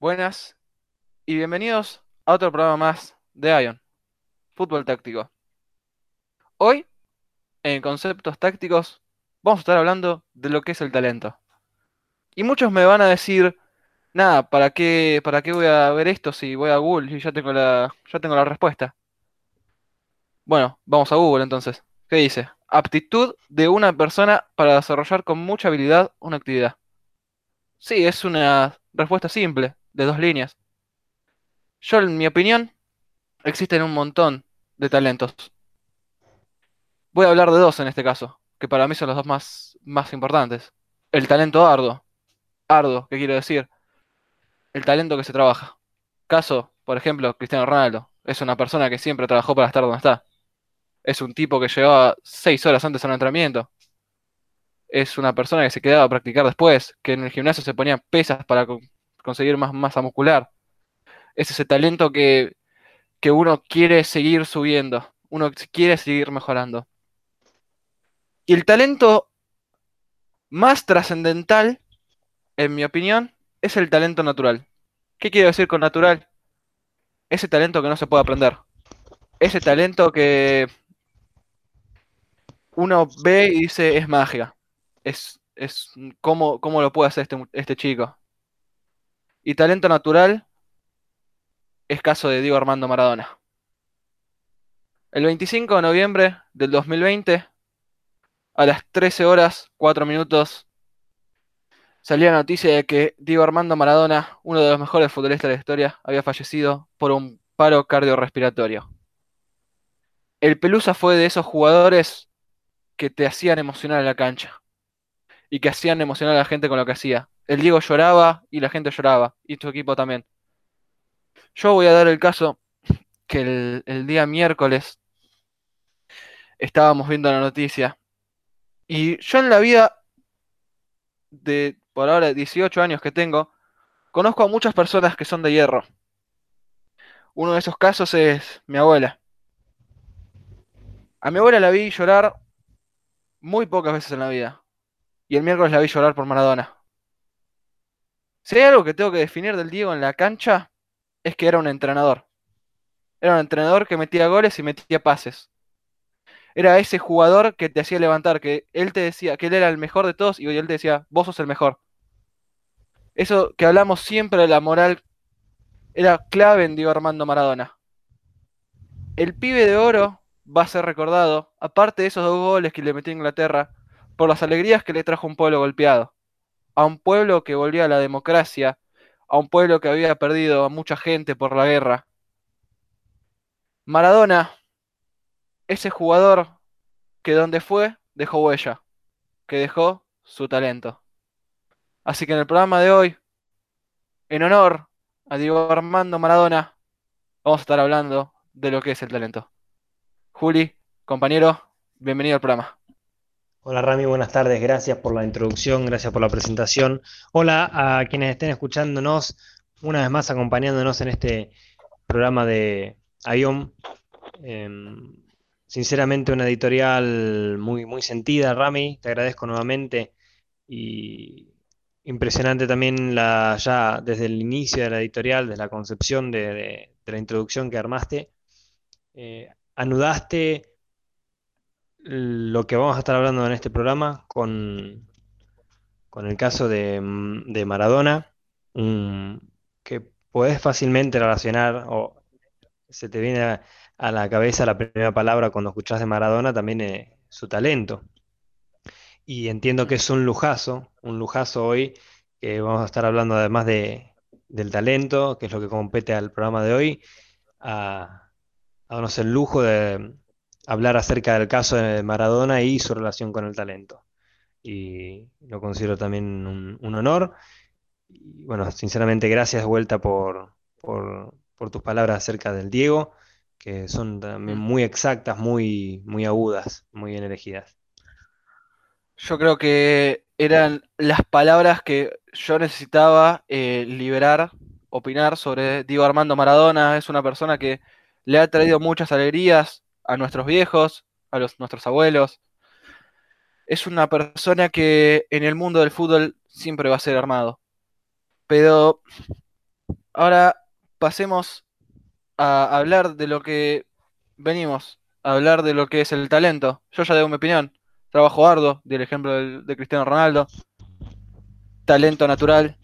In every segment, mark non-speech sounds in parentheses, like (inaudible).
Buenas y bienvenidos a otro programa más de Ion, Fútbol Táctico. Hoy, en conceptos tácticos, vamos a estar hablando de lo que es el talento. Y muchos me van a decir, nada, ¿para qué, para qué voy a ver esto si voy a Google y ya tengo la, ya tengo la respuesta? Bueno, vamos a Google entonces. ¿Qué dice? Aptitud de una persona para desarrollar con mucha habilidad una actividad. Sí, es una respuesta simple, de dos líneas. Yo, en mi opinión, existen un montón de talentos. Voy a hablar de dos en este caso, que para mí son los dos más, más importantes. El talento arduo. Arduo, ¿qué quiero decir? El talento que se trabaja. Caso, por ejemplo, Cristiano Ronaldo. Es una persona que siempre trabajó para estar donde está. Es un tipo que llegaba seis horas antes a un entrenamiento. Es una persona que se quedaba a practicar después, que en el gimnasio se ponía pesas para conseguir más masa muscular. Es ese talento que, que uno quiere seguir subiendo, uno quiere seguir mejorando. Y el talento más trascendental, en mi opinión, es el talento natural. ¿Qué quiero decir con natural? Ese talento que no se puede aprender. Ese talento que uno ve y dice es magia. Es, es cómo, cómo lo puede hacer este, este chico. Y talento natural es caso de Diego Armando Maradona. El 25 de noviembre del 2020, a las 13 horas 4 minutos, Salía la noticia de que Diego Armando Maradona, uno de los mejores futbolistas de la historia, había fallecido por un paro cardiorrespiratorio. El Pelusa fue de esos jugadores que te hacían emocionar en la cancha y que hacían emocionar a la gente con lo que hacía. El Diego lloraba y la gente lloraba, y tu equipo también. Yo voy a dar el caso que el, el día miércoles estábamos viendo la noticia y yo en la vida de, por ahora, 18 años que tengo, conozco a muchas personas que son de hierro. Uno de esos casos es mi abuela. A mi abuela la vi llorar muy pocas veces en la vida. Y el miércoles la vi llorar por Maradona. Si hay algo que tengo que definir del Diego en la cancha, es que era un entrenador. Era un entrenador que metía goles y metía pases. Era ese jugador que te hacía levantar, que él te decía que él era el mejor de todos y él te decía, vos sos el mejor. Eso que hablamos siempre de la moral era clave en Diego Armando Maradona. El pibe de oro va a ser recordado, aparte de esos dos goles que le metió a Inglaterra, por las alegrías que le trajo un pueblo golpeado. A un pueblo que volvía a la democracia, a un pueblo que había perdido a mucha gente por la guerra. Maradona, ese jugador que donde fue dejó huella, que dejó su talento. Así que en el programa de hoy, en honor a Diego Armando Maradona, vamos a estar hablando de lo que es el talento. Juli, compañero, bienvenido al programa. Hola Rami, buenas tardes, gracias por la introducción, gracias por la presentación. Hola a quienes estén escuchándonos, una vez más acompañándonos en este programa de IOM. Em, sinceramente una editorial muy, muy sentida, Rami, te agradezco nuevamente y impresionante también la, ya desde el inicio de la editorial, desde la concepción de, la introducción que armaste, eh, anudaste lo que vamos a estar hablando en este programa con, con el caso de, de Maradona, que podés fácilmente relacionar, o se te viene a, la cabeza la primera palabra cuando escuchás de Maradona, también eh, su talento. Y entiendo que es un lujazo, un lujazo hoy, que vamos a estar hablando además de, del talento, que es lo que compete al programa de hoy, a darnos el lujo de hablar acerca del caso de Maradona y su relación con el talento. Y lo considero también un, honor. Y bueno, sinceramente, gracias vuelta por, por, tus palabras acerca del Diego, que son también muy exactas, muy, muy agudas, muy bien elegidas. Yo creo que eran las palabras que yo necesitaba eh, liberar, opinar sobre Diego Armando Maradona. Es una persona que le ha traído muchas alegrías a nuestros viejos, a los, nuestros abuelos. Es una persona que en el mundo del fútbol siempre va a ser armado. Pero Ahora pasemos a hablar de lo que venimos, a hablar de lo que es el talento. Yo ya digo mi opinión. Trabajo arduo, di el ejemplo del- de Cristiano Ronaldo. Talento natural,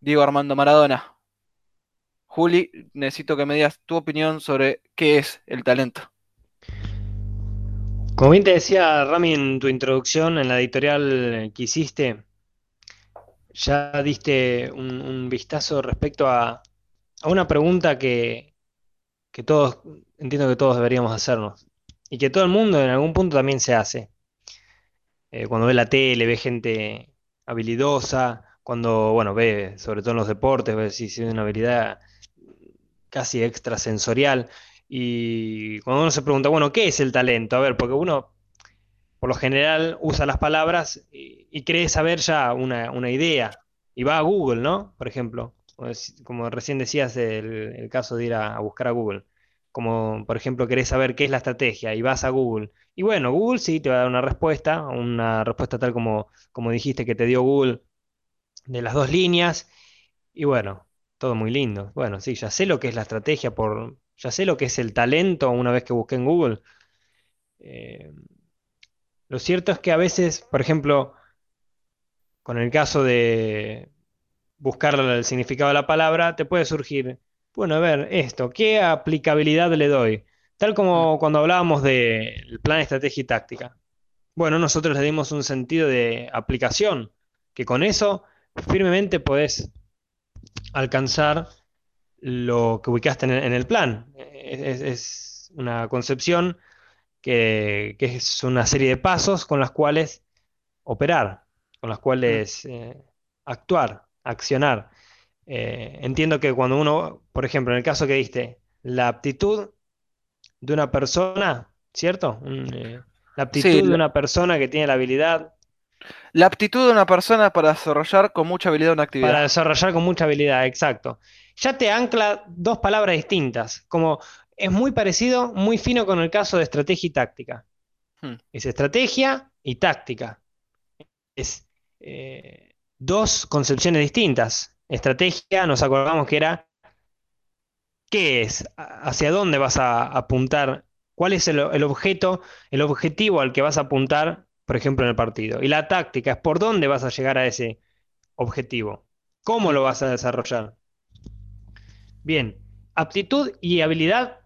Diego Armando Maradona. Juli, necesito que me digas tu opinión sobre qué es el talento. Como bien te decía Rami en tu introducción, en la editorial que hiciste, ya diste un, vistazo respecto a, una pregunta que, que todos, entiendo que todos deberíamos hacernos y que todo el mundo en algún punto también se hace. Eh, cuando ve la tele, ve gente habilidosa, cuando, bueno, ve, sobre todo en los deportes, ve si si es una habilidad casi extrasensorial. Y cuando uno se pregunta, bueno, ¿qué es el talento? A ver, porque uno por lo general usa las palabras y, cree saber ya una, una idea. Y va a Google, ¿no? Por ejemplo, como, recién decías, el, caso de ir a, a buscar a Google. Como, por ejemplo, querés saber qué es la estrategia y vas a Google. Y bueno, Google sí te va a dar una respuesta, una respuesta tal como, como dijiste que te dio Google de las dos líneas. Y bueno, todo muy lindo. Bueno, sí, ya sé lo que es la estrategia por, ya sé lo que es el talento una vez que busqué en Google. Eh, lo cierto es que a veces, por ejemplo, con el caso de buscar el significado de la palabra, te puede surgir, bueno, a ver, esto, ¿qué aplicabilidad le doy? Tal Mm, como cuando hablábamos del plan, estrategia y táctica. Bueno, nosotros le dimos un sentido de aplicación, que con eso firmemente podés alcanzar lo que ubicaste en el, en el plan. Es, es una concepción que, que es una serie de pasos con las cuales operar, con las cuales eh, actuar, accionar. Eh, entiendo que cuando uno, por ejemplo, en el caso que diste, la aptitud de una persona, ¿cierto? Eh, la Sí, aptitud de una persona que tiene la habilidad la aptitud de una persona para desarrollar con mucha habilidad una para actividad. desarrollar con mucha habilidad, exacto. Ya te ancla dos palabras distintas, como es muy parecido, muy fino con el caso de estrategia y táctica. Mm, Es estrategia y táctica. Es eh, dos concepciones distintas. Estrategia, nos acordamos que era qué es, hacia dónde vas a apuntar, cuál es el, el objeto, el objetivo al que vas a apuntar, por ejemplo, en el partido. Y la táctica es por dónde vas a llegar a ese objetivo, cómo lo vas a desarrollar. Bien, aptitud y habilidad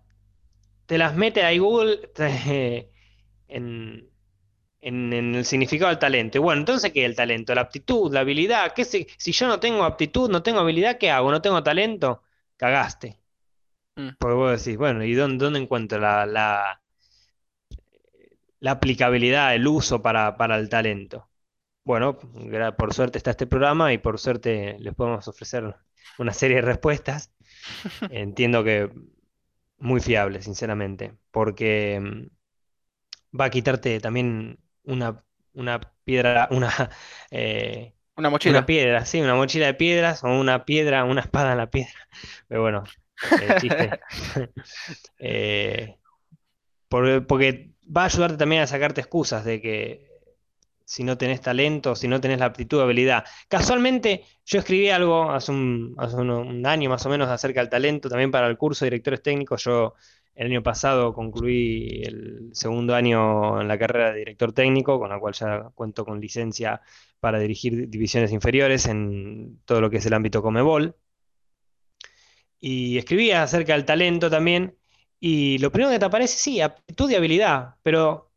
te las mete ahí Google (laughs) te- en, en- en el significado del talento. Y bueno, entonces, ¿qué es el talento? La aptitud, la habilidad. ¿Qué si, si yo no tengo aptitud, no tengo habilidad, ¿qué hago? ¿No tengo talento? Cagaste. Mm, Porque vos decís, bueno, ¿y dónde, dónde encuentro la, la- la aplicabilidad, el uso para, para el talento? Bueno, por suerte está este programa y por suerte les podemos ofrecer una serie de respuestas. Entiendo que muy fiable, sinceramente, porque mm, va a quitarte también una, una piedra, una, (laughs) eh, Una una mochila. piedra, sí, una mochila de piedras o una piedra, una espada en la piedra. (laughs) Pero bueno, eh, chiste. (laughs) Eh, por- porque va a ayudarte también a sacarte excusas de que si no tenés talento, si no tenés la aptitud habilidad. Casualmente, yo escribí algo hace un, hace un año más o menos acerca del talento, también para el curso de directores técnicos. Yo el año pasado concluí el segundo año en la carrera de director técnico, con la cual ya cuento con licencia para dirigir divisiones inferiores en todo lo que es el ámbito Comebol. Y escribí acerca del talento también. Y lo primero que te aparece, sí, aptitud y habilidad, pero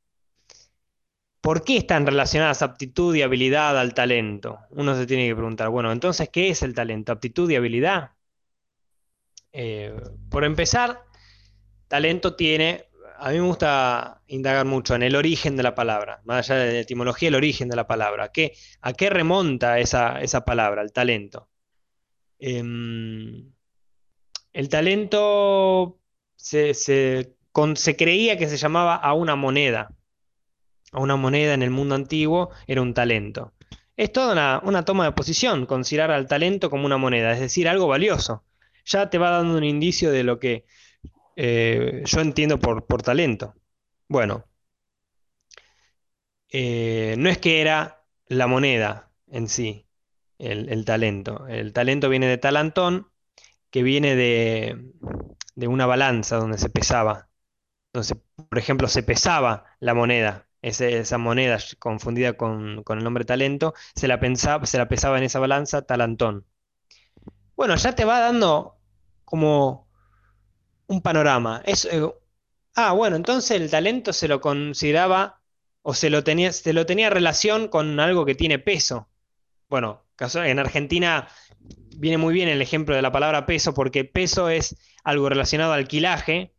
¿Por qué están relacionadas aptitud y habilidad al talento? Uno se tiene que preguntar, bueno, entonces, ¿qué es el talento? ¿Aptitud y habilidad? Eh, por empezar, talento tiene, a mí me gusta indagar mucho en el origen de la palabra, más allá de la etimología, el origen de la palabra. ¿Qué, a qué remonta esa, palabra, el talento? Em, el talento se creía que se llamaba a una moneda. A una moneda en el mundo antiguo era un talento. Es toda una, toma de posición, considerar al talento como una moneda, es decir, algo valioso. Ya te va dando un indicio de lo que eh, yo entiendo por, por talento. Bueno, eh, no es que era la moneda en sí, el, el talento. El talento viene de talantón, que viene de, de una balanza donde se pesaba. Entonces, por ejemplo, se pesaba la moneda, esa moneda confundida con, el nombre talento, se la pensaba, se la pesaba en esa balanza talantón. Bueno, ya te va dando como un panorama. Es, eh, ah, bueno, entonces el talento se lo consideraba o se lo tenía, se lo tenía relación con algo que tiene peso. Bueno, en Argentina viene muy bien el ejemplo de la palabra peso porque peso es algo relacionado al quilaje.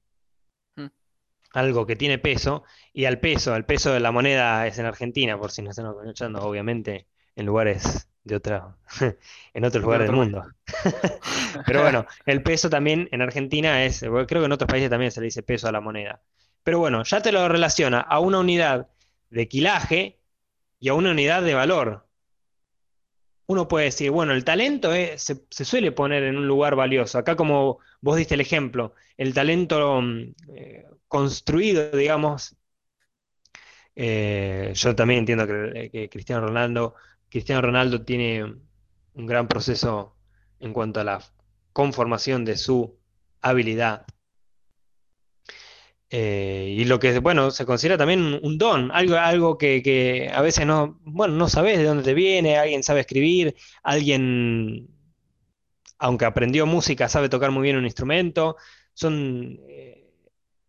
Algo que tiene peso, y al peso, el peso de la moneda es en Argentina, por si no están escuchando, obviamente en lugares de otra, (laughs) en otros lugares del otro mundo. (laughs) Pero bueno, el peso también en Argentina es, creo que en otros países también se le dice peso a la moneda. Pero bueno, ya te lo relaciona a una unidad de quilaje y a una unidad de valor. Uno puede decir, bueno, el talento se, se suele poner en un lugar valioso. Acá como vos diste el ejemplo, el talento mm, eh, construido, digamos, eh, yo también entiendo que, que Cristiano Ronaldo, Cristiano Ronaldo tiene un gran proceso en cuanto a la conformación de su habilidad. Eh, y lo que, bueno, se considera también un, don, algo, algo que, que a veces no, bueno, no sabes de dónde te viene, alguien sabe escribir, alguien, aunque aprendió música, sabe tocar muy bien un instrumento. Son eh,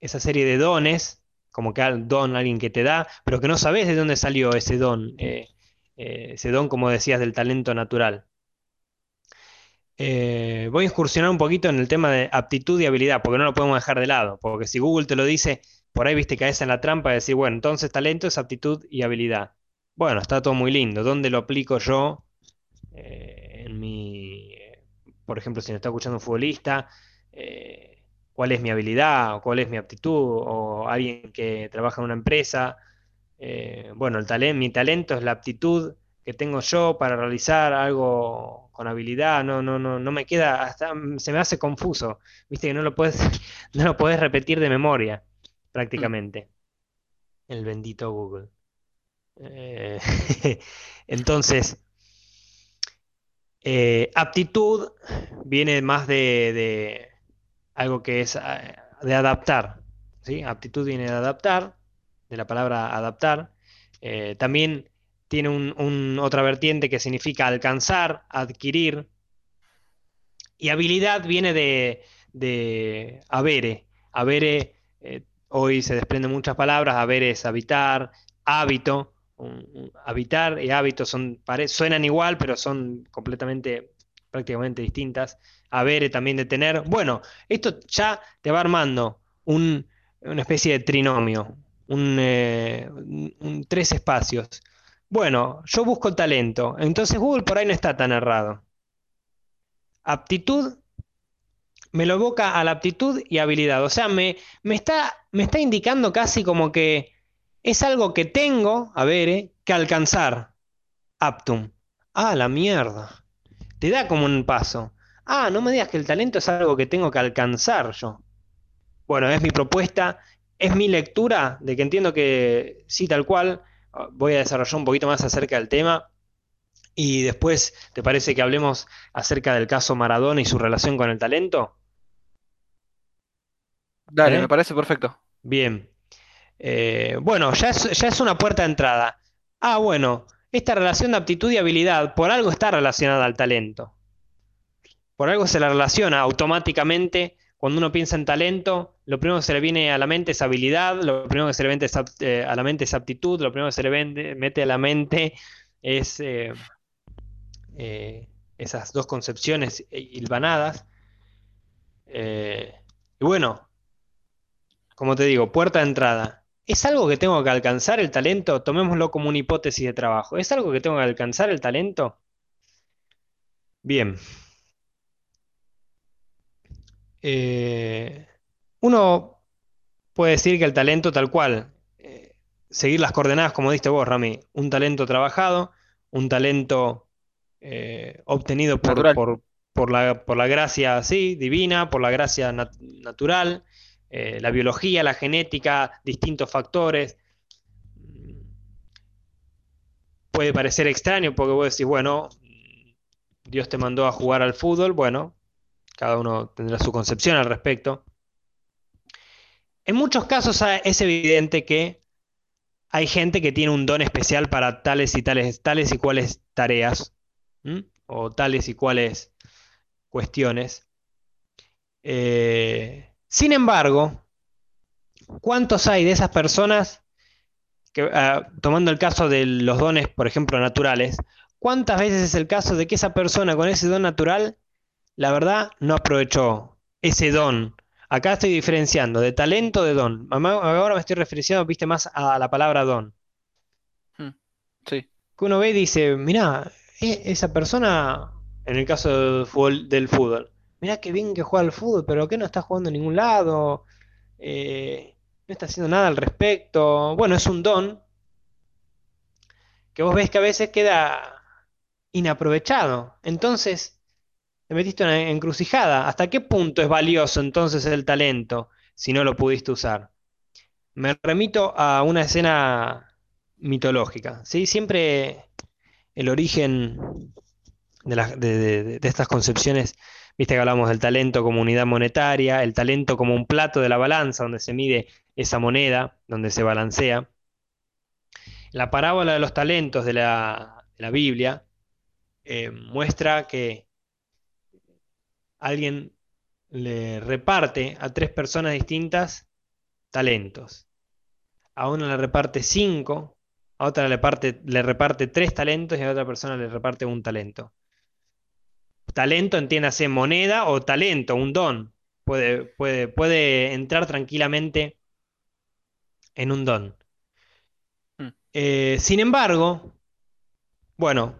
esa serie de dones, como que don alguien que te da, pero que no sabes de dónde salió ese don, eh, ese don, como decías, del talento natural. Eh, voy a incursionar un poquito en el tema de aptitud y habilidad, porque no lo podemos dejar de lado, porque si Google te lo dice, por ahí viste caes en la trampa de decir, bueno, entonces talento es aptitud y habilidad. Bueno, está todo muy lindo. ¿Dónde lo aplico yo eh, en mi, por ejemplo, si me está escuchando un futbolista, eh, cuál es mi habilidad o cuál es mi aptitud, o alguien que trabaja en una empresa? Bueno, el talen- mi talento es la aptitud que tengo yo para realizar algo con habilidad, no, no, no, no me queda, se me hace confuso, viste que no lo puedes, (laughs) no lo puedes repetir de memoria, prácticamente. El bendito Google. Eh, (laughs) entonces, eh, aptitud viene más de, de algo que es eh, de adaptar, ¿sí? Aptitud viene de adaptar, de la palabra adaptar. Eh, también tiene un- otra vertiente que significa alcanzar, adquirir. Y habilidad viene de, de. Habere, eh, hoy se desprenden muchas palabras. Habere es habitar, hábito. habitar y hábito son, pare- suenan igual, pero son completamente, prácticamente distintas. Habere también de tener. Bueno, esto ya te va armando un- una especie de trinomio, un, eh, tres espacios. Bueno, yo busco talento, entonces Google por ahí no está tan errado. Aptitud me lo evoca a la aptitud y habilidad. O sea, me, me está, me está indicando casi como que es algo que tengo, a ver, eh, que alcanzar. Aptum. Ah, la mierda. Te da como un paso. Ah, no me digas que el talento es algo que tengo que alcanzar yo. Bueno, es mi propuesta, es mi lectura de que entiendo que sí, tal cual. Voy a desarrollar un poquito más acerca del tema. Y después, ¿te parece que hablemos acerca del caso Maradona y su relación con el talento? Dale, me ¿Eh? parece perfecto. Bien. Eh, bueno, ya es, ya es una puerta de entrada. Ah, bueno, esta relación de aptitud y habilidad por algo está relacionada al talento. Por algo se la relaciona automáticamente. Cuando uno piensa en talento, lo primero que se le viene a la mente es habilidad, lo primero que se le apt- eh, a la mente es aptitud, lo primero que se le mete a la mente es eh, eh, esas dos concepciones hilvanadas. Y bueno, como te digo, puerta de entrada. ¿Es algo que tengo que alcanzar el talento? Tomémoslo como una hipótesis de trabajo. ¿Es algo que tengo que alcanzar el talento? Bien. Eh, uno puede decir que el talento tal cual, eh, seguir las coordenadas como diste vos, Rami, un talento trabajado, un talento eh, obtenido por, Natural. por, por la, por la gracia, sí, divina, por la gracia nat- natural, la biología, la genética, distintos factores. Puede parecer extraño porque vos decís, bueno, Dios te mandó a jugar al fútbol, bueno, cada uno tendrá su concepción al respecto. En muchos casos es evidente que hay gente que tiene un don especial para tales y tales, tales y cuales tareas, o tales y cuales cuestiones. Eh, sin embargo, ¿cuántos hay de esas personas que, ah, tomando el caso de los dones, por ejemplo, naturales, cuántas veces es el caso de que esa persona con ese don natural, la verdad, no aprovechó ese don? Acá estoy diferenciando de talento de don. Ahora me estoy refiriendo, viste, más a la palabra don. Hmm, sí. Que uno ve y dice, mira, e, esa persona, en el caso del fútbol, del fútbol mirá qué bien que juega al fútbol, pero que no está jugando en ningún lado, eh, no está haciendo nada al respecto. Bueno, es un don que vos ves que a veces queda inaprovechado. Entonces, te metiste en una encrucijada. ¿Hasta qué punto es valioso entonces el talento si no lo pudiste usar? Me remito a una escena mitológica. ¿sí? Siempre el origen de, estas concepciones Viste que hablamos del talento como unidad monetaria, el talento como un plato de la balanza donde se mide esa moneda, donde se balancea. La parábola de los talentos de la, Biblia eh, muestra que alguien le reparte a tres personas distintas talentos. A una le reparte cinco, a otra le, le reparte tres talentos y a otra persona le reparte un talento. Talento, entiéndase moneda o talento, un don. Puede, puede, puede entrar tranquilamente en un don. Hmm. Eh, sin embargo, bueno,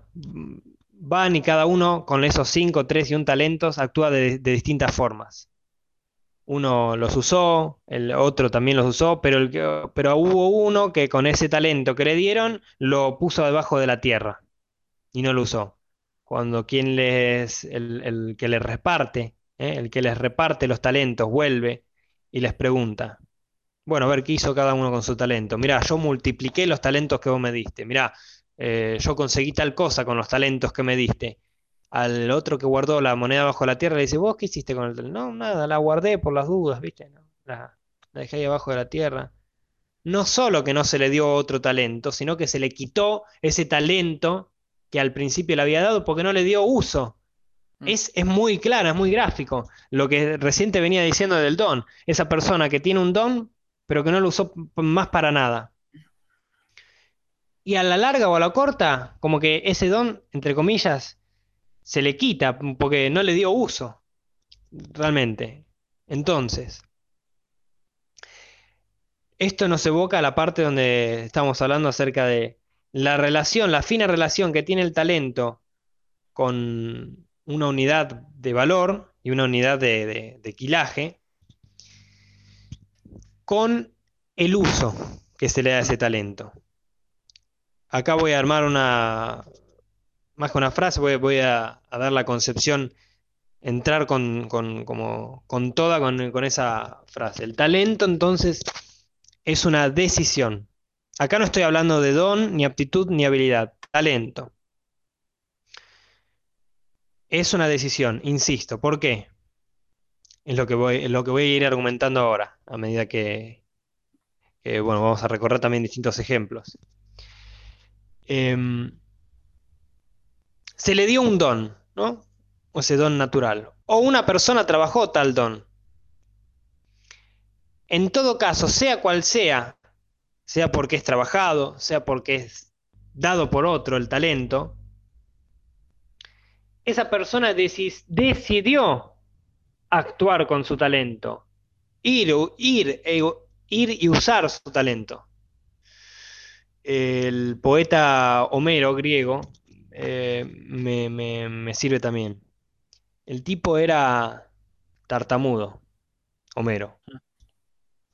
van y cada uno con esos cinco, tres y un talentos actúa de, distintas formas. Uno los usó, el otro también los usó, pero, el, pero hubo uno que con ese talento que le dieron lo puso debajo de la tierra y no lo usó cuando quien les, el, que les reparte, ¿eh? el que les reparte los talentos vuelve y les pregunta, bueno, a ver qué hizo cada uno con su talento. Mirá, yo multipliqué los talentos que vos me diste. Mirá, eh, yo conseguí tal cosa con los talentos que me diste. Al otro que guardó la moneda bajo la tierra le dice, ¿vos qué hiciste con el talento? No, nada, la guardé por las dudas, ¿viste? la, la dejé ahí abajo de la tierra. No solo que no se le dio otro talento, sino que se le quitó ese talento que al principio le había dado porque no le dio uso. Mm. Es, es, muy claro, es muy gráfico. Lo que reciente venía diciendo del don. Esa persona que tiene un don, pero que no lo usó más para nada. Y a la larga o a la corta, como que ese don, entre comillas, se le quita porque no le dio uso. Realmente. Entonces, esto nos evoca a la parte donde estamos hablando acerca de la relación, la fina relación que tiene el talento con una unidad de valor y una unidad de, de, quilaje, con el uso que se le da a ese talento. Acá voy a armar una, más que una frase, voy, a, dar la concepción, entrar con, como, con toda con, con, esa frase. El talento entonces es una decisión. Acá no estoy hablando de don, ni aptitud, ni habilidad, talento. Es una decisión, insisto. ¿Por qué? Es lo que voy, lo que voy a ir argumentando ahora, a medida que, bueno, vamos a recorrer también distintos ejemplos. Em, se le dio un don, ¿no? O ese don natural. O una persona trabajó tal don. En todo caso, sea cual sea sea porque es trabajado, sea porque es dado por otro el talento, esa persona decidió actuar con su talento, ir, e, ir y usar su talento. El poeta Homero griego eh, me sirve también. El tipo era tartamudo, Homero,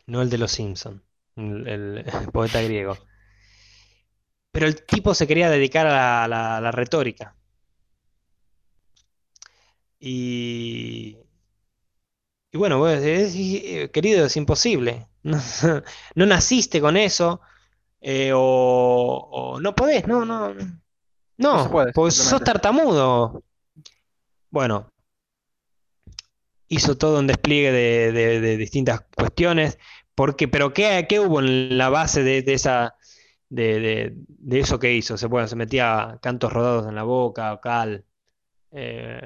no el de los Simpsons el, (laughs) poeta griego. Pero el tipo se quería dedicar a la, retórica. Y, y bueno, pues, querido, es imposible. (laughs) No, naciste con eso. Eh, o, no podés, no, no. No, pues sos tartamudo. Bueno, hizo todo un despliegue de, distintas cuestiones. Porque, pero ¿qué, qué hubo en la base de, esa, de, eso que hizo? Se, bueno, se metía cantos rodados en la boca, cal, eh,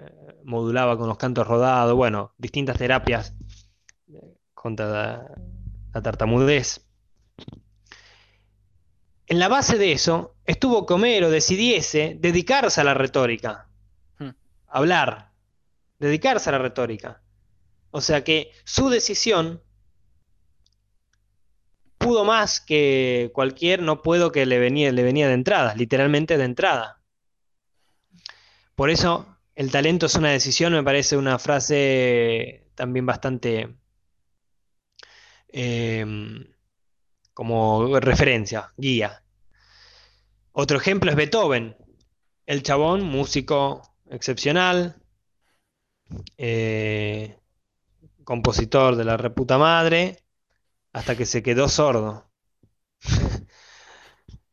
modulaba con los cantos rodados, bueno, distintas terapias contra la, tartamudez. En la base de eso estuvo que Homero decidiese dedicarse a la retórica, hmm. hablar, dedicarse a la retórica. O sea que su decisión pudo más que cualquier no puedo que le venía, le venía de entrada, literalmente de entrada. Por eso el talento es una decisión, me parece una frase también bastante em, como referencia, guía. Otro ejemplo es Beethoven, el chabón, músico excepcional, eh, compositor de la reputa madre, hasta que se quedó sordo. (laughs)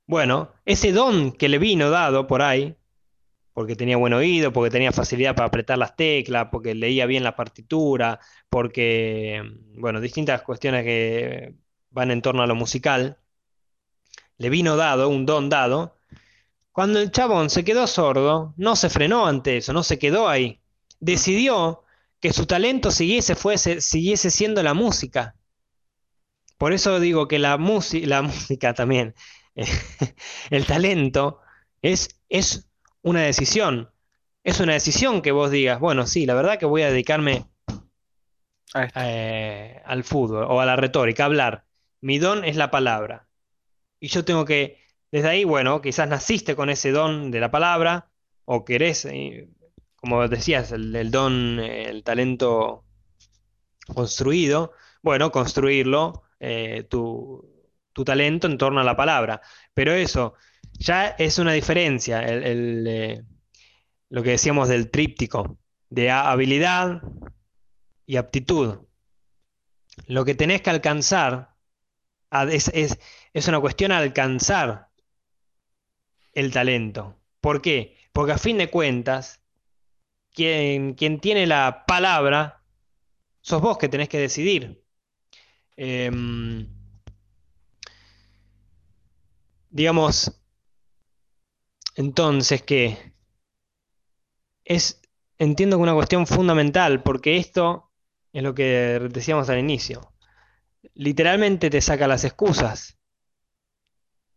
bueno, ese don que le vino dado por ahí, porque tenía buen oído, porque tenía facilidad para apretar las teclas, porque leía bien la partitura, porque, bueno, distintas cuestiones que van en torno a lo musical, le vino dado, un don dado. Cuando el chabón se quedó sordo, no se frenó ante eso, no se quedó ahí. Decidió que su talento siguiese, fuese, siguiese siendo la música. Por eso digo que la, la música también, (laughs) el talento, es, es una decisión. Es una decisión que vos digas, bueno, sí, la verdad que voy a dedicarme eh, al fútbol o a la retórica, a hablar. Mi don es la palabra. Y yo tengo que, desde ahí, bueno, quizás naciste con ese don de la palabra, o querés, eh, como decías, el, don, el talento construido, bueno, construirlo, eh, tu, tu talento en torno a la palabra. Pero eso, ya es una diferencia el, lo que decíamos del tríptico, de habilidad y aptitud. Lo que tenés que alcanzar es, es, una cuestión alcanzar el talento. ¿Por qué? Porque a fin de cuentas, quien, quien tiene la palabra, sos vos que tenés que decidir. Em, digamos, entonces, ¿qué? Es, entiendo que una cuestión fundamental, porque esto es lo que decíamos al inicio. Literalmente te saca las excusas.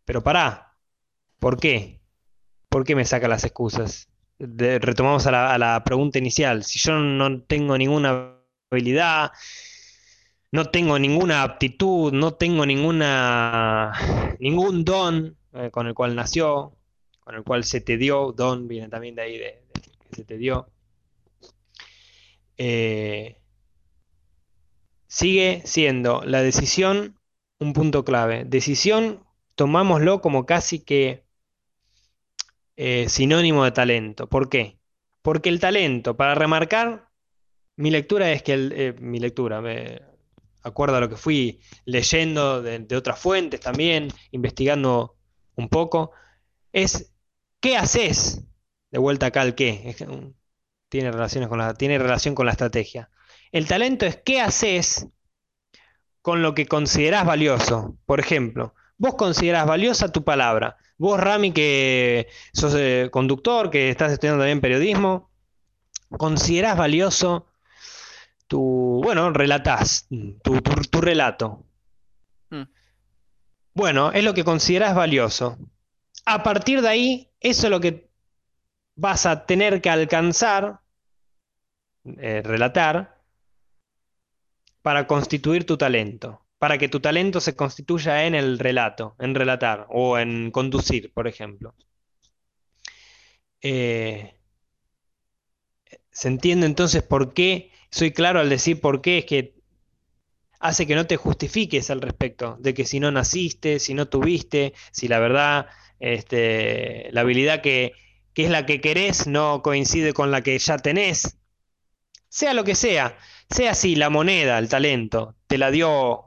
Pero pará, ¿por qué? ¿Por qué me saca las excusas? retomamos a la, pregunta inicial. Si yo no tengo ninguna habilidad, no tengo ninguna aptitud, no tengo ninguna ningún don eh, con el cual nació, con el cual se te dio, don viene también de ahí, de, que se te dio. Eh, sigue siendo la decisión un punto clave. Decisión, tomámoslo como casi que eh, sinónimo de talento. ¿Por qué? Porque el talento, para remarcar, mi lectura es que el, eh, mi lectura, me acuerdo a lo que fui leyendo de, otras fuentes también, investigando un poco, es ¿Qué haces? De vuelta acá al qué. tiene, relaciones con la, tiene relación con la estrategia. El talento es qué haces con lo que considerás valioso. Por ejemplo, vos considerás valiosa tu palabra. Vos, Rami, que sos eh, conductor, que estás estudiando también periodismo, considerás valioso tu, bueno, relatás, tu, relato. Hmm. Bueno, es lo que considerás valioso. A partir de ahí, eso es lo que vas a tener que alcanzar, eh, relatar, para constituir tu talento, para que tu talento se constituya en el relato, en relatar o en conducir, por ejemplo. Eh, ¿Se entiende entonces por qué? Soy claro al decir por qué es que hace que no te justifiques al respecto, de que si no naciste, si no tuviste, si la verdad este, la habilidad que, es la que querés no coincide con la que ya tenés. Sea lo que sea, sea así la moneda, el talento, te la dio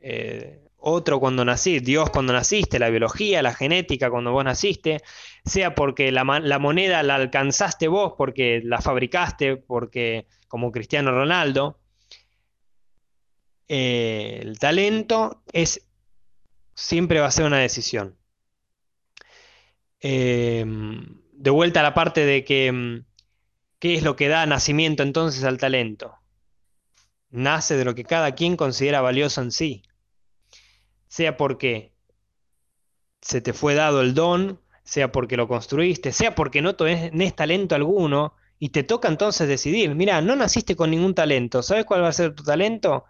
eh, otro cuando naciste, Dios cuando naciste, la biología, la genética cuando vos naciste, sea porque la, la, moneda la alcanzaste vos, porque la fabricaste, porque como Cristiano Ronaldo. Eh, el talento es siempre va a ser una decisión. Eh, de vuelta a la parte de que mm, qué es lo que da nacimiento entonces al talento. Nace de lo que cada quien considera valioso en sí sea porque se te fue dado el don, sea porque lo construiste, sea porque no tenés talento alguno y te toca entonces decidir, mira, no naciste con ningún talento, ¿sabes cuál va a ser tu talento?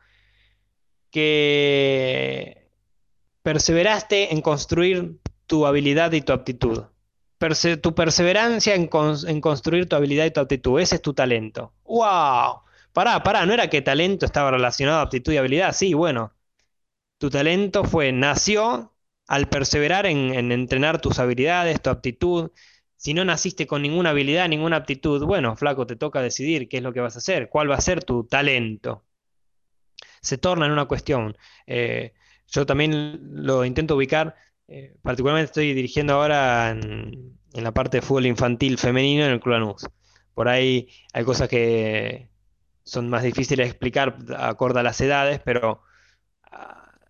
Que perseveraste en construir tu habilidad y tu aptitud. Tu perseverancia en, construir tu habilidad y tu aptitud, ese es tu talento. ¡Wow! Pará, pará, no era que talento estaba relacionado a aptitud y habilidad, sí, bueno, tu talento fue, nació al perseverar en, entrenar tus habilidades, tu aptitud. Si no naciste con ninguna habilidad, ninguna aptitud, bueno, flaco, te toca decidir qué es lo que vas a hacer, cuál va a ser tu talento. Se torna en una cuestión. Eh, yo también lo intento ubicar, eh, particularmente estoy dirigiendo ahora en, la parte de fútbol infantil femenino en el Club Por ahí hay cosas que son más difíciles de explicar acorde a las edades, pero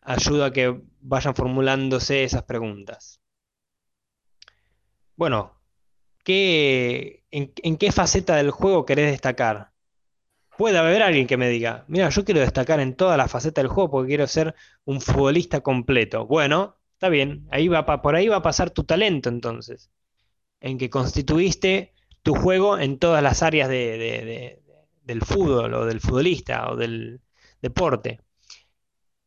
ayuda a que vayan formulándose esas preguntas. Bueno, en, qué faceta del juego querés destacar? Puede haber alguien que me diga, mira, yo quiero destacar en toda la faceta del juego porque quiero ser un futbolista completo. Bueno, está bien, ahí va, por ahí va a pasar tu talento entonces, en que constituiste tu juego en todas las áreas del fútbol o del futbolista o del deporte.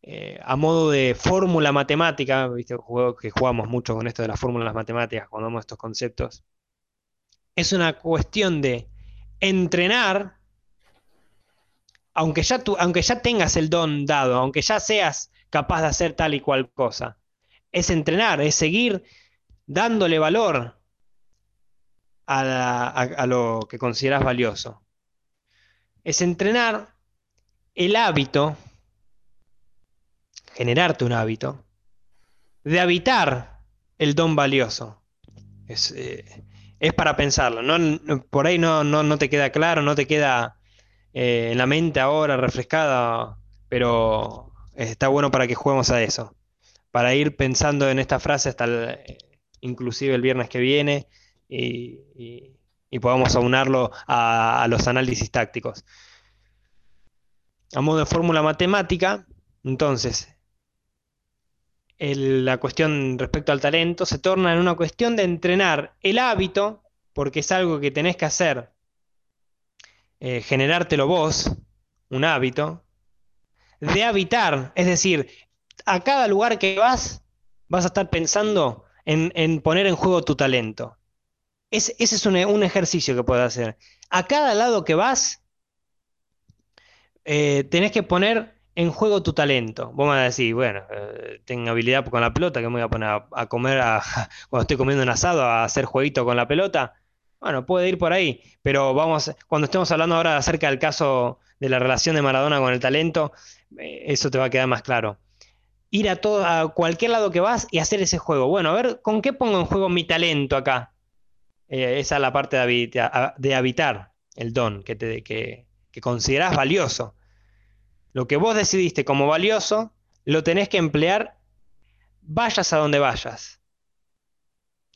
Eh, a modo de fórmula matemática, ¿viste? que jugamos mucho con esto de las fórmulas matemáticas cuando damos estos conceptos, es una cuestión de entrenar, aunque ya, aunque ya tengas el don dado, aunque ya seas capaz de hacer tal y cual cosa, es entrenar, es seguir dándole valor a, lo que consideras valioso. Es entrenar el hábito generarte un hábito, de habitar el don valioso. Es, eh, para pensarlo, ¿no? por ahí no, no, te queda claro, no te queda eh, en la mente ahora refrescada, pero está bueno para que juguemos a eso, para ir pensando en esta frase hasta inclusive el viernes que viene y, podamos aunarlo a, a los análisis tácticos. A modo de fórmula matemática, entonces, la cuestión respecto al talento se torna en una cuestión de entrenar el hábito, porque es algo que tenés que hacer, eh, generártelo vos, un hábito, de habitar, es decir, a cada lugar que vas, vas a estar pensando en, poner en juego tu talento. ese es un, ejercicio que puedes hacer. A cada lado que vas, eh, tenés que poner en juego tu talento. Vos me vas a decir, bueno, eh, tengo habilidad con la pelota, que me voy a poner a, comer (laughs) cuando estoy comiendo un asado, a hacer jueguito con la pelota. Bueno, puede ir por ahí, pero vamos, cuando estemos hablando ahora acerca del caso de la relación de Maradona con el talento, eh, eso te va a quedar más claro. Ir a, todo, a cualquier lado que vas y hacer ese juego. Bueno, a ver, ¿con qué pongo en juego mi talento acá? Eh, esa es la parte de, habitar, el don que, te, que, que considerás valioso. Lo que vos decidiste como valioso, lo tenés que emplear vayas a donde vayas,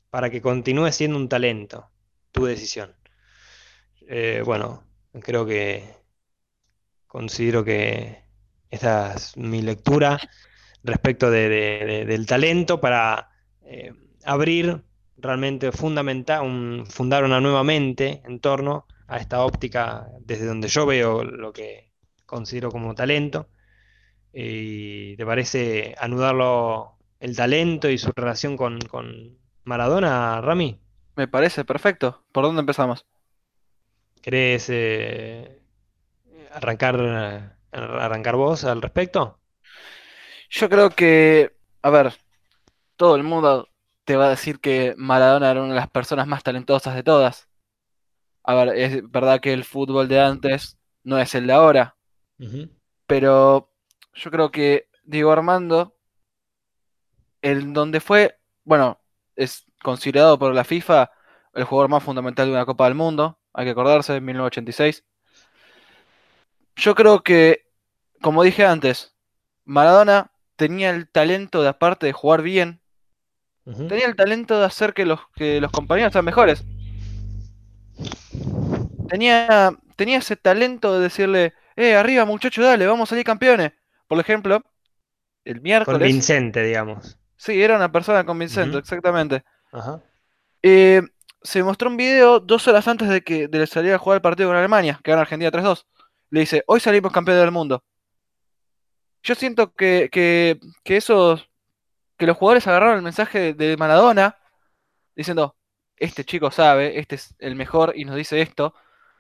para que continúe siendo un talento, tu decisión. Eh, bueno, creo que considero que esta es mi lectura respecto del talento para eh, abrir realmente fundamental, un, fundar una nueva mente en torno a esta óptica desde donde yo veo lo que considero como talento. ¿Y te parece anudarlo el talento y su relación con, Maradona, Rami? Me parece perfecto. ¿Por dónde empezamos? ¿Querés eh, arrancar, arrancar vos al respecto? Yo creo que, a ver, todo el mundo te va a decir que Maradona era una de las personas más talentosas de todas. A ver, es verdad que el fútbol de antes no es el de ahora, pero yo creo que Diego Armando en donde fue, bueno, es considerado por la FIFA el jugador más fundamental de una Copa del Mundo, hay que acordarse, en 1986. Yo creo que, como dije antes, Maradona tenía el talento de, aparte de jugar bien, tenía el talento de hacer que los, que los compañeros sean mejores. Tenía, tenía ese talento de decirle, eh, arriba muchacho, dale, vamos a salir campeones. Por ejemplo, el miércoles, Convincente, digamos. sí, era una persona convincente, exactamente. Ajá. Eh, se mostró un video dos horas antes de que de salir a jugar el partido con Alemania, que gana Argentina 3-2. Le dice, hoy salimos campeones del mundo. Yo siento que, que, esos, que los jugadores agarraron el mensaje de Maradona diciendo, este chico sabe, este es el mejor y nos dice esto,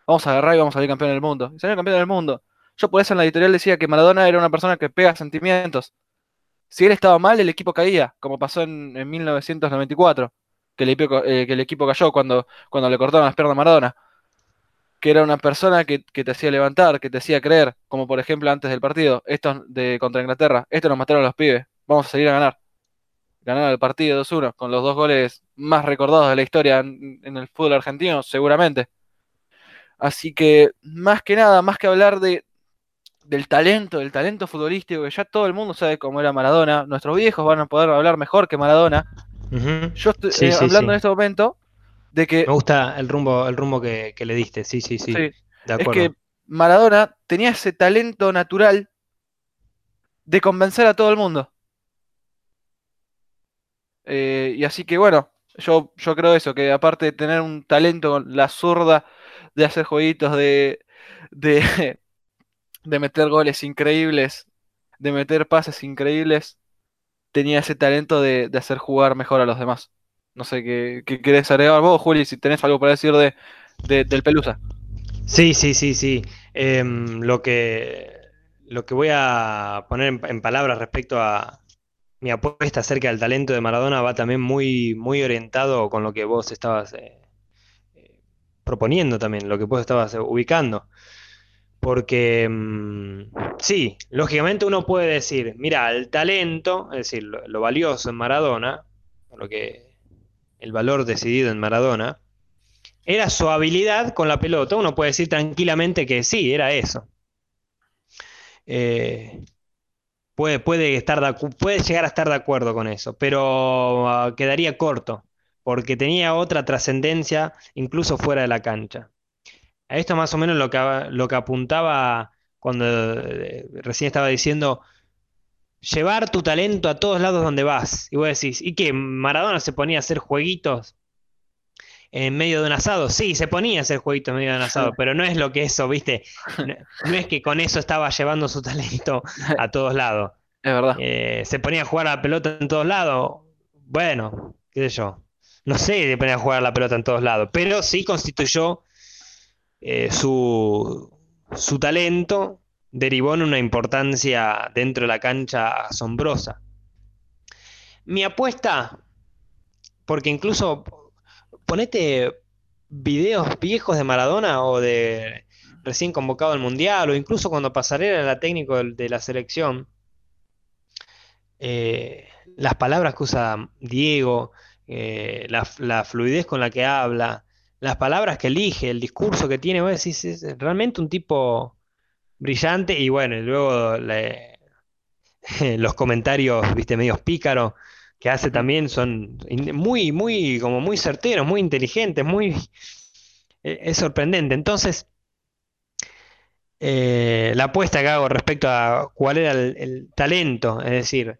vamos a agarrar y vamos a salir campeón del mundo. Y salió campeón del mundo. Yo por eso en la editorial decía que Maradona era una persona que pega sentimientos. Si él estaba mal, el equipo caía, como pasó en, en 1994, que el, eh, que el equipo cayó cuando, cuando le cortaron las piernas a Maradona. Que era una persona que, que te hacía levantar, que te hacía creer, como por ejemplo antes del partido, estos de contra Inglaterra, estos nos mataron a los pibes, vamos a salir a ganar. Ganaron el partido 2-1, con los dos goles más recordados de la historia en, en el fútbol argentino, seguramente. Así que, más que nada, más que hablar de, del talento, del talento futbolístico, que ya todo el mundo sabe cómo era Maradona, nuestros viejos van a poder hablar mejor que Maradona. Yo estoy Sí, eh, sí, hablando sí. en este momento de que, Me gusta el rumbo, el rumbo que, que le diste. Sí, sí, sí. sí, De es acuerdo. que Maradona tenía ese talento natural de convencer a todo el mundo. Eh, y así que bueno, yo, yo creo eso, que aparte de tener un talento con la zurda de hacer jueguitos, de, de, (laughs) de meter goles increíbles, de meter pases increíbles, tenía ese talento de, de hacer jugar mejor a los demás. No sé, ¿qué, qué querés agregar vos, Juli? Si tenés algo para decir de, de- del Pelusa. Sí, sí, sí, sí. Em, lo que, lo que voy a poner en, palabras respecto a mi apuesta acerca del talento de Maradona va también muy, muy orientado con lo que vos estabas eh, eh, proponiendo también, lo que vos estabas eh, ubicando. Porque mm, sí, lógicamente uno puede decir, mira, el talento, es decir, lo, lo valioso en Maradona, lo que, el valor decidido en Maradona, era su habilidad con la pelota. Uno puede decir tranquilamente que sí, era eso. Eh, puede, puede, estar puede llegar a estar de acuerdo con eso, pero ah, quedaría corto, porque tenía otra trascendencia incluso fuera de la cancha. Esto más o menos lo que, lo que apuntaba cuando eh, recién estaba diciendo, llevar tu talento a todos lados donde vas. Y vos decís, ¿y qué? ¿Maradona se ponía a hacer jueguitos en medio de un asado? Sí, se ponía a hacer jueguitos en medio de un asado, (laughs) pero no es lo que eso, ¿viste? No, no es que con eso estaba llevando su talento a todos lados. Es verdad. Eh, se ponía a jugar a la pelota en todos lados. Bueno, qué sé yo. No sé se ponía a jugar a la pelota en todos lados, pero sí constituyó eh, su, su talento, derivó en una importancia dentro de la cancha asombrosa. Mi apuesta, porque incluso ponete videos viejos de Maradona o de recién convocado al Mundial, o incluso cuando Pasarela era técnico de, la selección, eh, las palabras que usa Diego, eh, la, la, fluidez con la que habla, las palabras que elige, el discurso que tiene, vos decís, es realmente un tipo brillante y bueno, y luego le, (laughs) los comentarios, viste, medios pícaros que hace también son muy, muy, como muy certeros, muy inteligentes, muy... Es sorprendente. Entonces, eh, la apuesta que hago respecto a cuál era el, el talento, es decir,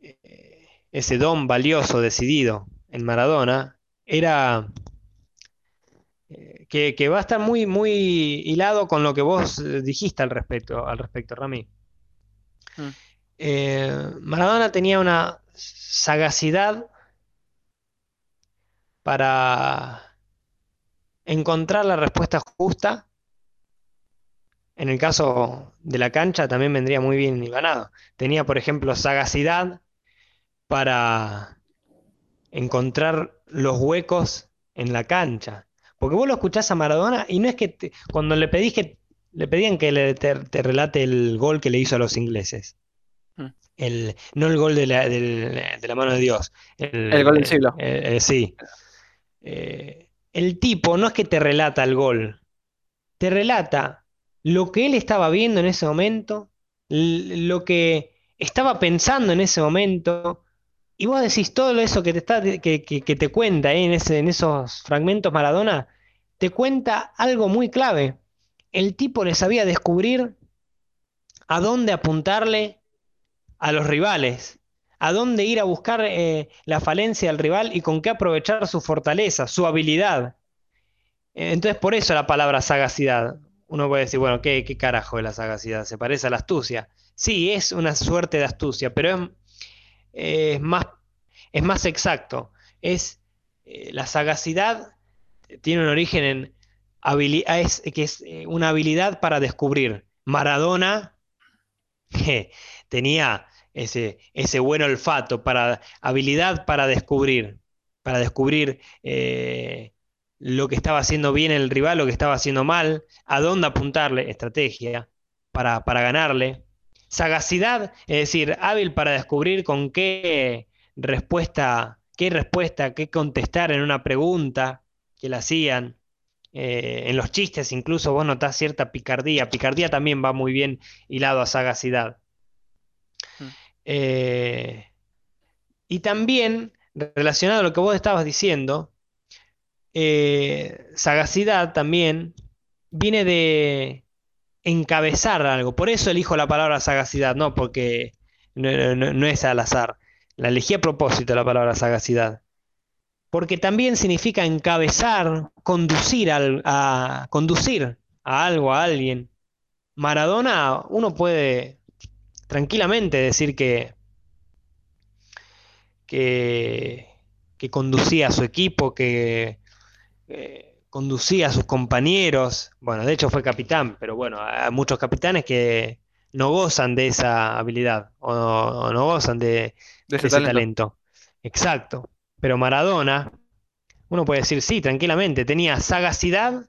eh, ese don valioso decidido en Maradona, era que, que, va a estar muy, muy hilado con lo que vos dijiste al respecto, al respecto, Rami. Mm. Eh, Maradona tenía una sagacidad para encontrar la respuesta justa. En el caso de la cancha también vendría muy bien ganado. Tenía, por ejemplo, sagacidad para encontrar los huecos en la cancha. Porque vos lo escuchás a Maradona y no es que te, cuando le pedís que le pedían que le, te, te, relate el gol que le hizo a los ingleses. Mm. El, no el gol de la, del- de la mano de Dios. El El, gol del eh, siglo. eh, eh, sí. Eh, el tipo no es que te relata el gol, te relata lo que él estaba viendo en ese momento, lo que estaba pensando en ese momento, y vos decís todo eso que te está, que, que- te cuenta eh, en ese, en esos fragmentos Maradona, te cuenta algo muy clave. El tipo le sabía descubrir a dónde apuntarle a los rivales, a dónde ir a buscar eh, la falencia del rival y con qué aprovechar su fortaleza, su habilidad. Entonces, por eso la palabra sagacidad. Uno puede decir, bueno, ¿qué, qué carajo es la sagacidad? ¿Se parece a la astucia? Sí, es una suerte de astucia, pero es, es más, es más exacto. Es, eh, la sagacidad tiene un origen en habili- es, que es eh, una habilidad para descubrir. Maradona (laughs) tenía ese, ese buen olfato, para, habilidad para descubrir, para descubrir eh, lo que estaba haciendo bien el rival, lo que estaba haciendo mal, a dónde apuntarle, estrategia para, para ganarle. Sagacidad, es decir, hábil para descubrir con qué respuesta, qué respuesta, qué contestar en una pregunta que le hacían. Eh, en los chistes incluso vos notás cierta picardía. Picardía también va muy bien hilado a sagacidad. Mm. Eh, y también, relacionado a lo que vos estabas diciendo, eh, sagacidad también viene de encabezar algo. Por eso elijo la palabra sagacidad, no porque no, no- no es al azar. La elegí a propósito la palabra sagacidad. Porque también significa encabezar, conducir al- a, conducir a algo, a alguien. Maradona, uno puede tranquilamente decir que, que, que conducía a su equipo, que eh, conducía a sus compañeros. Bueno, de hecho fue capitán, pero bueno, hay muchos capitanes que no gozan de esa habilidad o no, o no gozan de, De de ese ese talento. talento. Exacto. Pero Maradona, uno puede decir, sí, tranquilamente, tenía sagacidad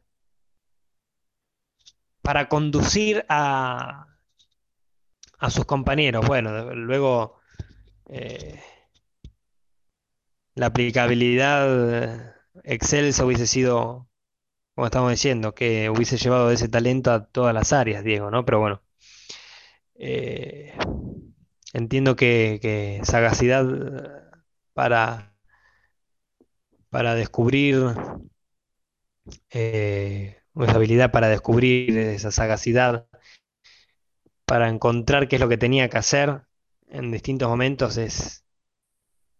para conducir a, a sus compañeros. Bueno, luego eh, la aplicabilidad excelsa hubiese sido, como estamos diciendo, que hubiese llevado ese talento a todas las áreas, Diego, ¿no? Pero bueno, eh, entiendo que, sagacidad para, para descubrir, eh, esa habilidad para descubrir esa sagacidad, para encontrar qué es lo que tenía que hacer en distintos momentos es,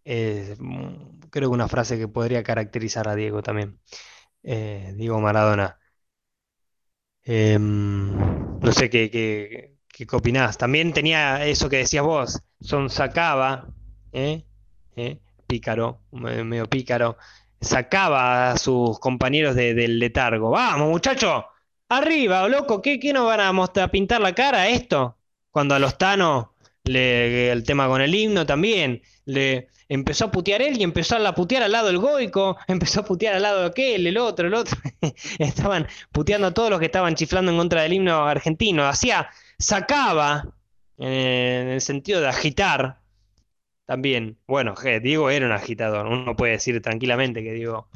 es, mm, creo que una frase que podría caracterizar a Diego también. Eh, Diego Maradona. Em, no sé qué, qué, qué, opinás. También tenía eso que decías vos, sonsacaba, ¿eh? ¿Eh? Pícaro, me- medio pícaro, sacaba a sus compañeros de- del letargo. Vamos, muchacho, arriba, loco, ¿qué, qué nos van a mostrar, a pintar la cara esto? Cuando a los Tano, le, el tema con el himno también, le empezó a putear él y empezó a putear al lado el Goico, (laughs) empezó a putear al lado de aquel, el otro, el otro. (laughs) Estaban puteando a todos los que estaban chiflando en contra del himno argentino. Hacía, sacaba, eh, en el sentido de agitar también. Bueno, Diego era un agitador. Uno puede decir tranquilamente que Diego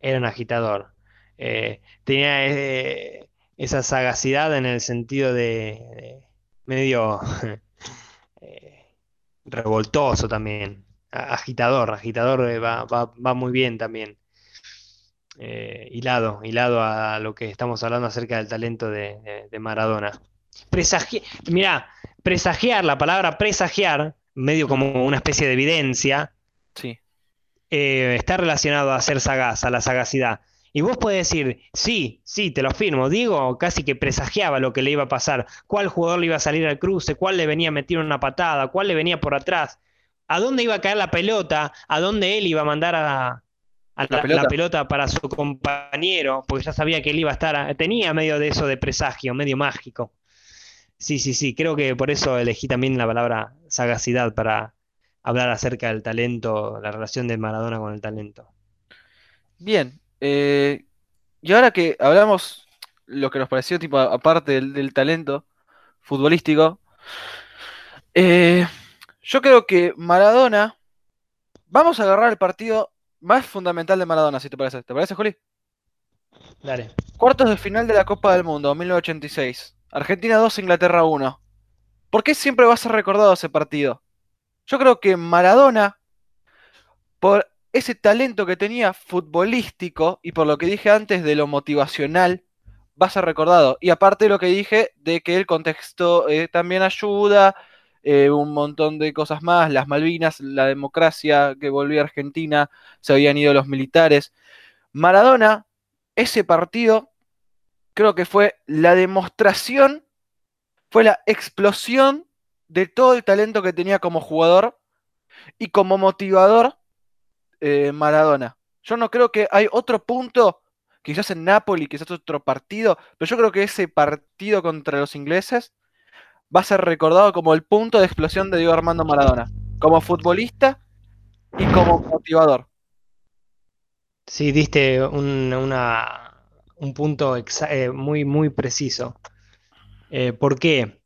era un agitador. Eh, tenía eh, esa sagacidad en el sentido de medio (laughs) eh, revoltoso también. Agitador, agitador eh, va, va- va muy bien también. Eh, hilado, hilado a lo que estamos hablando acerca del talento de, de- de Maradona. Presagi Mirá, presagiar, la palabra presagiar, medio como una especie de evidencia, Sí. está relacionado a ser sagaz, a la sagacidad. Y vos podés decir, sí, sí, te lo afirmo. Diego casi que presagiaba lo que le iba a pasar. ¿Cuál jugador le iba a salir al cruce? ¿Cuál le venía a meter una patada? ¿Cuál le venía por atrás? ¿A dónde iba a caer la pelota? ¿A dónde él iba a mandar a, a La la, pelota. la pelota para su compañero? Porque ya sabía que él iba a estar. Tenía medio de eso de presagio, medio mágico. Sí, sí, sí. Creo que por eso elegí también la palabra sagacidad para hablar acerca del talento, la relación de Maradona con el talento. Bien. Eh, y ahora que hablamos lo que nos pareció, tipo, aparte del, del talento futbolístico, Eh, yo creo que Maradona. Vamos a agarrar el partido más fundamental de Maradona, si te parece. ¿Te parece, Juli? Dale. Cuartos de final de la Copa del Mundo, 1986. Argentina 2, Inglaterra 1. ¿Por qué siempre va a ser recordado ese partido? Yo creo que Maradona, por ese talento que tenía futbolístico y por lo que dije antes de lo motivacional, va a ser recordado. Y aparte de lo que dije de que el contexto eh, también ayuda, eh, un montón de cosas más, las Malvinas, la democracia que volvió a Argentina, se habían ido los militares. Maradona, ese partido, creo que fue la demostración, fue la explosión de todo el talento que tenía como jugador y como motivador eh, Maradona. Yo no creo que hay otro punto, quizás en Napoli, quizás otro partido, pero yo creo que ese partido contra los ingleses va a ser recordado como el punto de explosión de Diego Armando Maradona, como futbolista y como motivador. Sí, diste un, un punto eh, muy, muy preciso. Eh, ¿Por qué?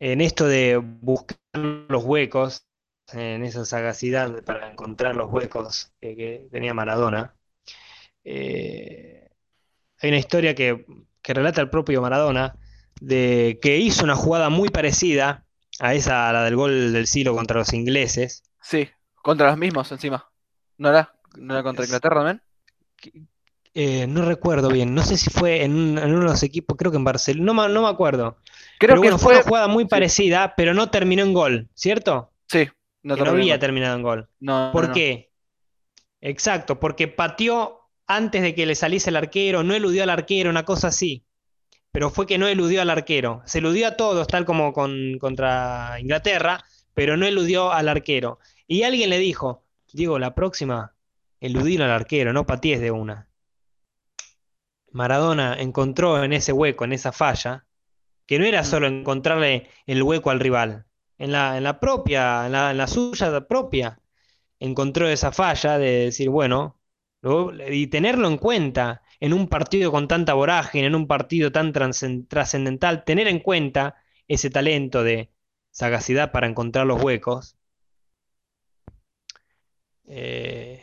En esto de buscar los huecos, en esa sagacidad para encontrar los huecos que, tenía Maradona, eh, hay una historia que, que relata el propio Maradona, de que hizo una jugada muy parecida a esa, a la del gol del siglo contra los ingleses. Sí, contra los mismos encima. ¿No era, no era contra Inglaterra también? Eh, no recuerdo bien, no sé si fue en, uno de los equipos, creo que en Barcelona, no, no me acuerdo. Creo que fue una jugada muy parecida, pero no terminó en gol, ¿cierto? Sí, no, no había terminado en gol. No, ¿Por qué? Exacto, porque pateó antes de que le saliese el arquero, no eludió al arquero, una cosa así pero fue que no eludió al arquero. Se eludió a todos, tal como con, contra Inglaterra, pero no eludió al arquero. Y alguien le dijo, Diego, la próxima, eludir al arquero, no patees de una. Maradona encontró en ese hueco, en esa falla, que no era mm. solo encontrarle el hueco al rival, en la, en la propia, en la, la suya propia, encontró esa falla de decir, bueno, y tenerlo en cuenta en un partido con tanta vorágine, en un partido tan trascendental, tener en cuenta ese talento de sagacidad para encontrar los huecos, eh,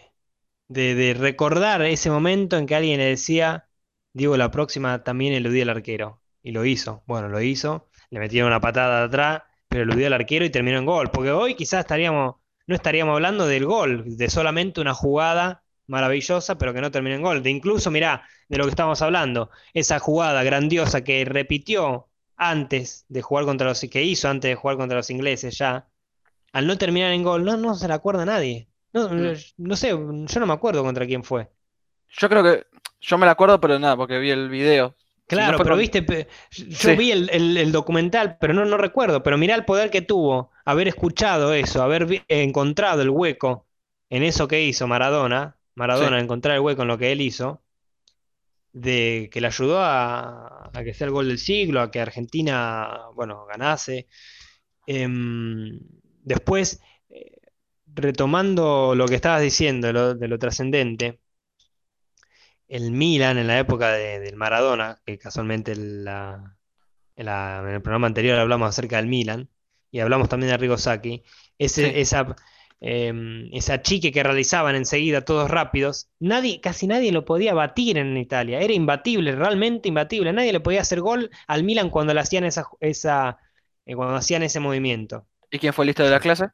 de, recordar ese momento en que alguien le decía, digo, la próxima también eludí al arquero. Y lo hizo. Bueno, lo hizo. Le metieron una patada de atrás, pero eludió al arquero y terminó en gol. Porque hoy quizás estaríamos, no estaríamos hablando del gol, de solamente una jugada maravillosa, pero que no terminó en gol. De incluso, mirá, de lo que estamos hablando, esa jugada grandiosa que repitió antes de jugar contra los que hizo antes de jugar contra los ingleses ya, al no terminar en gol, no, no se la acuerda nadie. No, mm. no sé, yo no me acuerdo contra quién fue. Yo creo que, yo me la acuerdo, pero nada, porque vi el video. Claro, pero viste, yo vi el, documental, pero no, no recuerdo. Pero mirá el poder que tuvo haber escuchado eso, haber encontrado el hueco en eso que hizo Maradona, Maradona, encontrar el hueco en lo que él hizo, de que le ayudó a, que sea el gol del siglo, a que Argentina, bueno, ganase. Em, después, eh, retomando lo que estabas diciendo de lo trascendente, el Milan en la época del Maradona, que casualmente en, el programa anterior hablamos acerca del Milan, y hablamos también de Rigosaki, ese, esa Em, esa chique que realizaban enseguida todos rápidos, nadie, casi nadie lo podía batir en Italia, era imbatible, realmente imbatible, nadie le podía hacer gol al Milan cuando le hacían esa, esa eh, cuando hacían ese movimiento. ¿Y quién fue el listo de la (laughs) clase?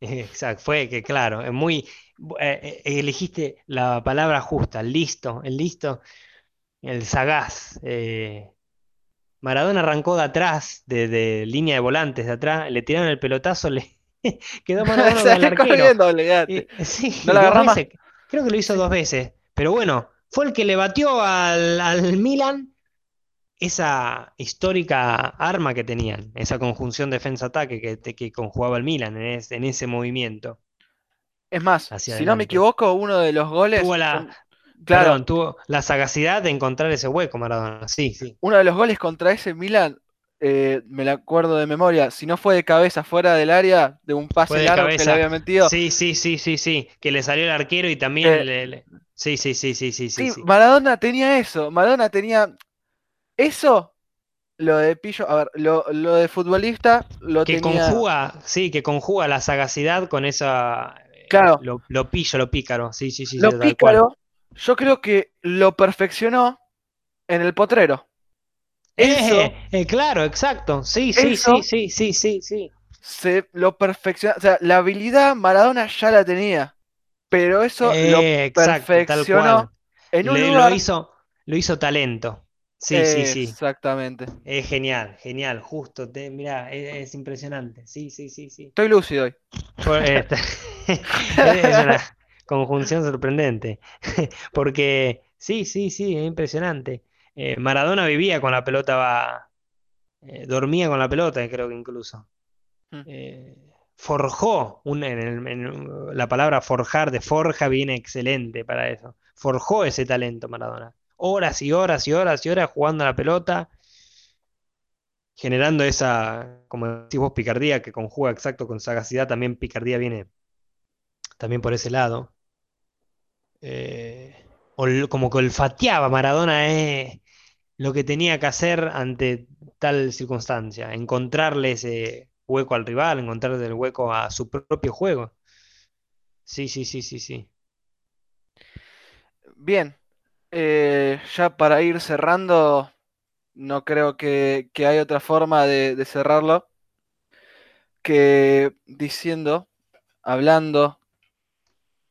Exacto, fue que claro, es muy eh, eh, elegiste la palabra justa, listo, el listo, el sagaz. Maradona arrancó de atrás, de, de, línea de volantes de atrás, le tiraron el pelotazo, le, (laughs) Quedó (laughs) Maradona con el arquero. sí, Creo que lo hizo dos veces. Pero bueno, fue el que le batió al, Milan esa histórica arma que tenían, esa conjunción defensa-ataque que, que, conjugaba el Milan en, ese movimiento. Es más, si no me equivoco, uno de los goles. Tuvo la, claro, tuvo la sagacidad de encontrar ese hueco, Maradona. Sí, sí. Uno de los goles contra ese Milan eh, me la acuerdo de memoria, si no fue de cabeza fuera del área, de un pase largo que le había metido. Sí, sí, sí, sí, sí, que le salió el arquero y también le, Sí, sí, sí, sí, sí, sí, Maradona tenía eso, Maradona tenía eso Lo de Pillo, a ver, lo, lo de futbolista lo Que tenía. conjuga, sí, que conjuga la sagacidad con esa. Eh, Claro. Lo, lo pillo, lo pícaro. Sí, sí, sí, Lo cual. pícaro, yo creo que lo perfeccionó en el potrero. Eso Eh, eh, claro, exacto. Sí, sí, sí, sí, sí, sí, sí. se lo perfeccionó. O sea, la habilidad Maradona ya la tenía. Pero eso lo Eh, exacto, tal perfeccionó cual. en un Le- lugar. lo hizo, lo hizo talento. Sí, sí, sí. Exactamente. Es genial, genial, justo. Te, mirá, es, es impresionante. Sí, sí, sí, sí. Estoy lúcido hoy. Eh, (laughs) es una conjunción sorprendente. (laughs) Porque sí, sí, sí, es impresionante. Eh, Maradona vivía con la pelota, va, eh, dormía con la pelota, creo que incluso. Mm. Eh, forjó, un, en el- en la palabra forjar de forja viene excelente para eso. Forjó ese talento Maradona. Horas y horas y horas y horas jugando a la pelota, generando esa, como decís vos, picardía que conjuga exacto con sagacidad. También picardía viene también por ese lado. Eh, como que olfateaba Maradona eh, lo que tenía que hacer ante tal circunstancia, encontrarle ese hueco al rival, encontrarle el hueco a su propio juego. Sí, sí, sí, sí, sí. Bien. Eh, ya para ir cerrando, no creo que, que hay otra forma de, de cerrarlo que diciendo, hablando,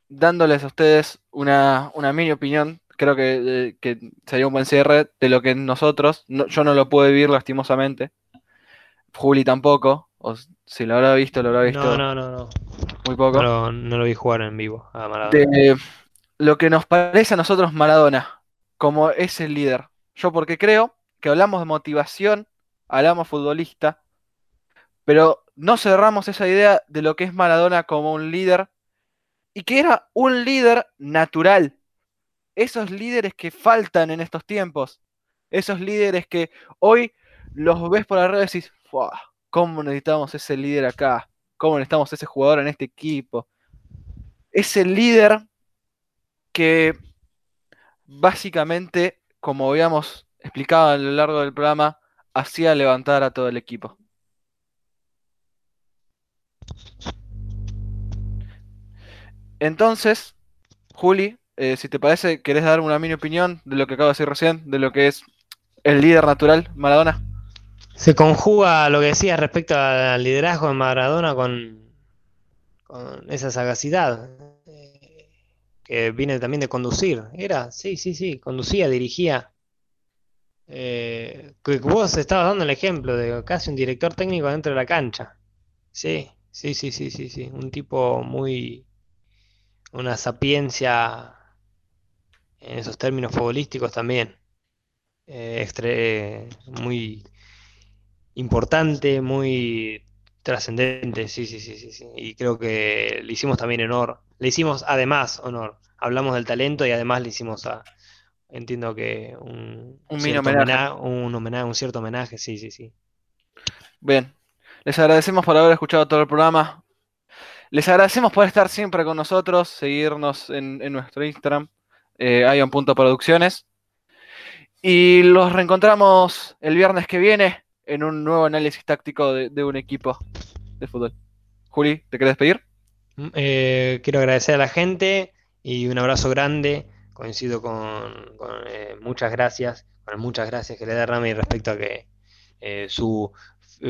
dándoles a ustedes una, una mini opinión. Creo que, que sería un buen cierre de lo que nosotros, no- yo no lo pude vivir lastimosamente, Juli tampoco, o si lo habrá visto, lo habrá visto No, no, no, no. muy poco. No lo, no lo vi jugar en vivo a Maradona. de lo que nos parece a nosotros Maradona, como es el líder. Yo porque creo que hablamos de motivación, hablamos futbolista, pero no cerramos esa idea de lo que es Maradona como un líder y que era un líder natural. Esos líderes que faltan en estos tiempos, esos líderes que hoy los ves por red y decís, "Fua, ¿cómo necesitamos ese líder acá? ¿Cómo necesitamos ese jugador en este equipo? Ese líder que básicamente, como habíamos explicado a lo largo del programa, hacía levantar a todo el equipo. Entonces, Juli, eh, si te parece, ¿querés dar una mini opinión de lo que acabo de decir recién, de lo que es el líder natural, Maradona? Se conjuga lo que decías respecto al liderazgo de Maradona con, con esa sagacidad que viene también de conducir. Era, sí, sí, sí, conducía, dirigía. Eh, vos estabas dando el ejemplo de casi un director técnico dentro de la cancha. Sí, sí, sí, sí, sí, sí. Un tipo muy, una sapiencia en esos términos futbolísticos también. Eh, extre- muy importante, muy trascendente, sí, sí, sí, sí, sí. Y creo que le hicimos también honor. Le hicimos además honor. Hablamos del talento y además le hicimos a, entiendo que un, Un mini cierto homenaje. homena- un homenaje, un cierto homenaje, sí, sí, sí. Bien, les agradecemos por haber escuchado todo el programa. Les agradecemos por estar siempre con nosotros, seguirnos en, en nuestro Instagram, eh, ion.producciones. Y los reencontramos el viernes que viene en un nuevo análisis táctico de, de un equipo de fútbol. Juli, ¿te querés despedir? Mm, eh, quiero agradecer a la gente y un abrazo grande. Coincido con, con, eh, muchas gracias, con muchas gracias que le da Rami respecto a que eh, su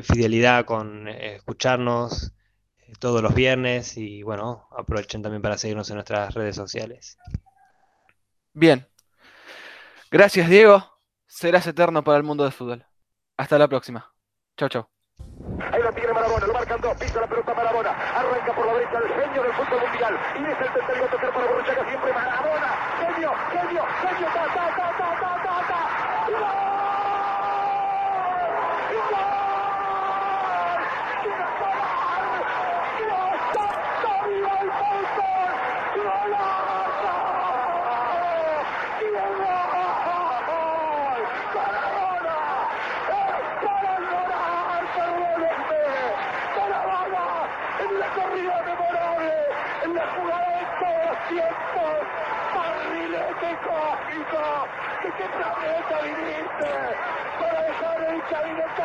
fidelidad con eh, escucharnos eh, todos los viernes y bueno, aprovechen también para seguirnos en nuestras redes sociales. Bien. Gracias, Diego. Serás eterno para el mundo del fútbol. Hasta la próxima. Chau, chau. Lo marcan dos, pisa la pelota Marabona, arranca por la derecha el genio del fútbol mundial, y es el tercero a tocar para Borruchaga siempre Marabona, genio, genio, genio, ta, ta, ta, ta, ta, ta, ta, ¡Gol! ¡Gol! ¡Dios, santo, viva el fútbol! ¡Golazo! ¡Diego! ¡Maradona! ¡Es para llorar, perdónenme! ¡Maradona! En la corrida memorable, en la jugada de todos los tiempos, barrilete hijo, hijo,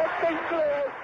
¿de qué planeta